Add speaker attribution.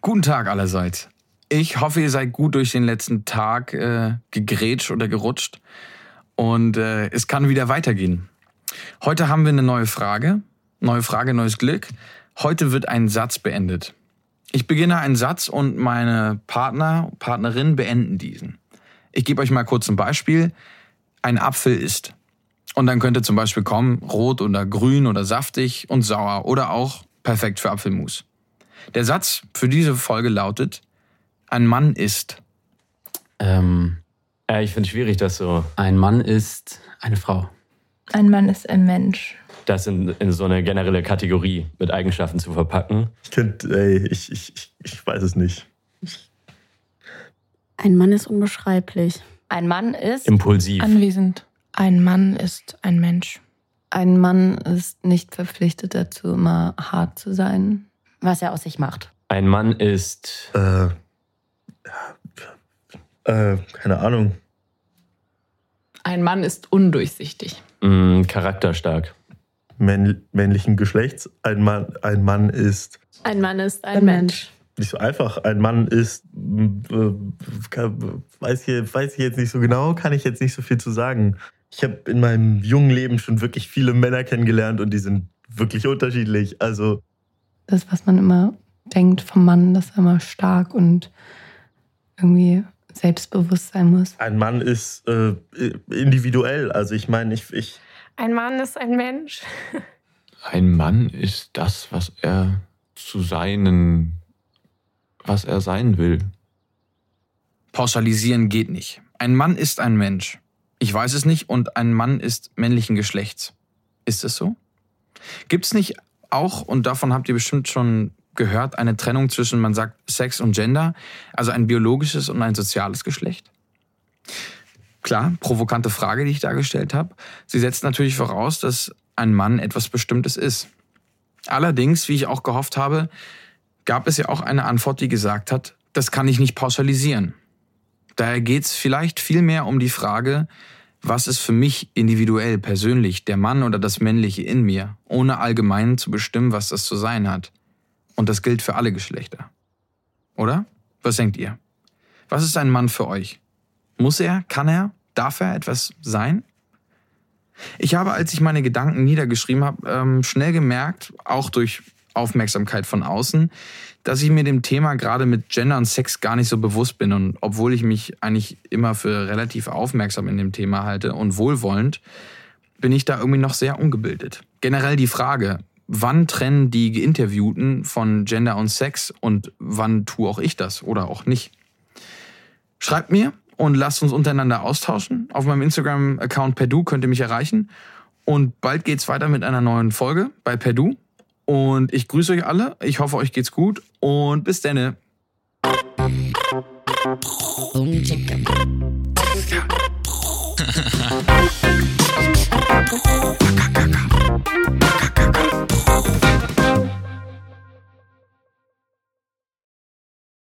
Speaker 1: Guten Tag allerseits. Ich hoffe, ihr seid gut durch den letzten Tag äh, gegrätscht oder gerutscht und äh, es kann wieder weitergehen. Heute haben wir eine neue Frage. Neue Frage, neues Glück. Heute wird ein Satz beendet. Ich beginne einen Satz und meine Partner, Partnerin beenden diesen. Ich gebe euch mal kurz ein Beispiel. Ein Apfel ist. Und dann könnte zum Beispiel kommen, rot oder grün oder saftig und sauer oder auch perfekt für Apfelmus. Der Satz für diese Folge lautet, ein Mann ist.
Speaker 2: Ähm,
Speaker 3: Ja, ich finde es schwierig, das so,
Speaker 2: ein Mann ist eine Frau.
Speaker 4: Ein Mann ist ein Mensch.
Speaker 3: das in, in so eine generelle Kategorie mit Eigenschaften zu verpacken.
Speaker 5: Ich könnte, ey, ich, ich, ich, ich weiß es nicht.
Speaker 6: Ein Mann ist unbeschreiblich.
Speaker 4: Ein Mann ist.
Speaker 3: Impulsiv.
Speaker 7: Anwesend. Ein Mann ist ein Mensch.
Speaker 8: Ein Mann ist nicht verpflichtet dazu, immer hart zu sein.
Speaker 4: Was er aus sich macht.
Speaker 3: Ein Mann ist
Speaker 5: Äh, äh, keine Ahnung.
Speaker 7: Ein Mann ist undurchsichtig.
Speaker 3: mh, charakterstark.
Speaker 5: Männ, männlichen Geschlechts. Ein Mann, ein Mann ist
Speaker 6: Ein Mann ist ein Mensch.
Speaker 5: Nicht so einfach. Ein Mann ist, äh, kann, weiß, ich, weiß ich jetzt nicht so genau, kann ich jetzt nicht so viel zu sagen. Ich habe in meinem jungen Leben schon wirklich viele Männer kennengelernt und die sind wirklich unterschiedlich. Also
Speaker 8: Das, was man immer denkt vom Mann, dass er immer stark und irgendwie selbstbewusst sein muss.
Speaker 5: ein Mann ist äh, individuell. Also ich meine, ich, ich
Speaker 6: Ein Mann ist ein Mensch.
Speaker 9: Ein Mann ist das, was er zu seinen, was er sein will.
Speaker 1: Pauschalisieren geht nicht. Ein Mann ist ein Mensch. Ich weiß es nicht und ein Mann ist männlichen Geschlechts. Ist es so? Gibt es nicht auch, und davon habt ihr bestimmt schon gehört, eine Trennung zwischen, man sagt, Sex und Gender, also ein biologisches und ein soziales Geschlecht? Klar, provokante Frage, die ich da gestellt habe. Sie setzt natürlich voraus, dass ein Mann etwas Bestimmtes ist. Allerdings, wie ich auch gehofft habe, gab es ja auch eine Antwort, die gesagt hat, das kann ich nicht pauschalisieren. Daher geht es vielleicht vielmehr um die Frage, was ist für mich individuell, persönlich, der Mann oder das Männliche in mir, ohne allgemein zu bestimmen, was das zu sein hat. Und das gilt für alle Geschlechter. Oder? Was denkt ihr? Was ist ein Mann für euch? Muss er, kann er, darf er etwas sein? Ich habe, als ich meine Gedanken niedergeschrieben habe, ähm, schnell gemerkt, auch durch Aufmerksamkeit von außen, dass ich mir dem Thema gerade mit Gender und Sex gar nicht so bewusst bin. Und obwohl ich mich eigentlich immer für relativ aufmerksam in dem Thema halte und wohlwollend, bin ich da irgendwie noch sehr ungebildet. Generell die Frage, wann trennen die Geinterviewten von Gender und Sex und wann tue auch ich das oder auch nicht? Schreibt mir und lasst uns untereinander austauschen. Auf meinem Instagram-Account Perdu könnt ihr mich erreichen. Und bald geht's weiter mit einer neuen Folge bei Perdu. Und ich grüße euch alle. Ich hoffe, euch geht's gut. Und bis denne.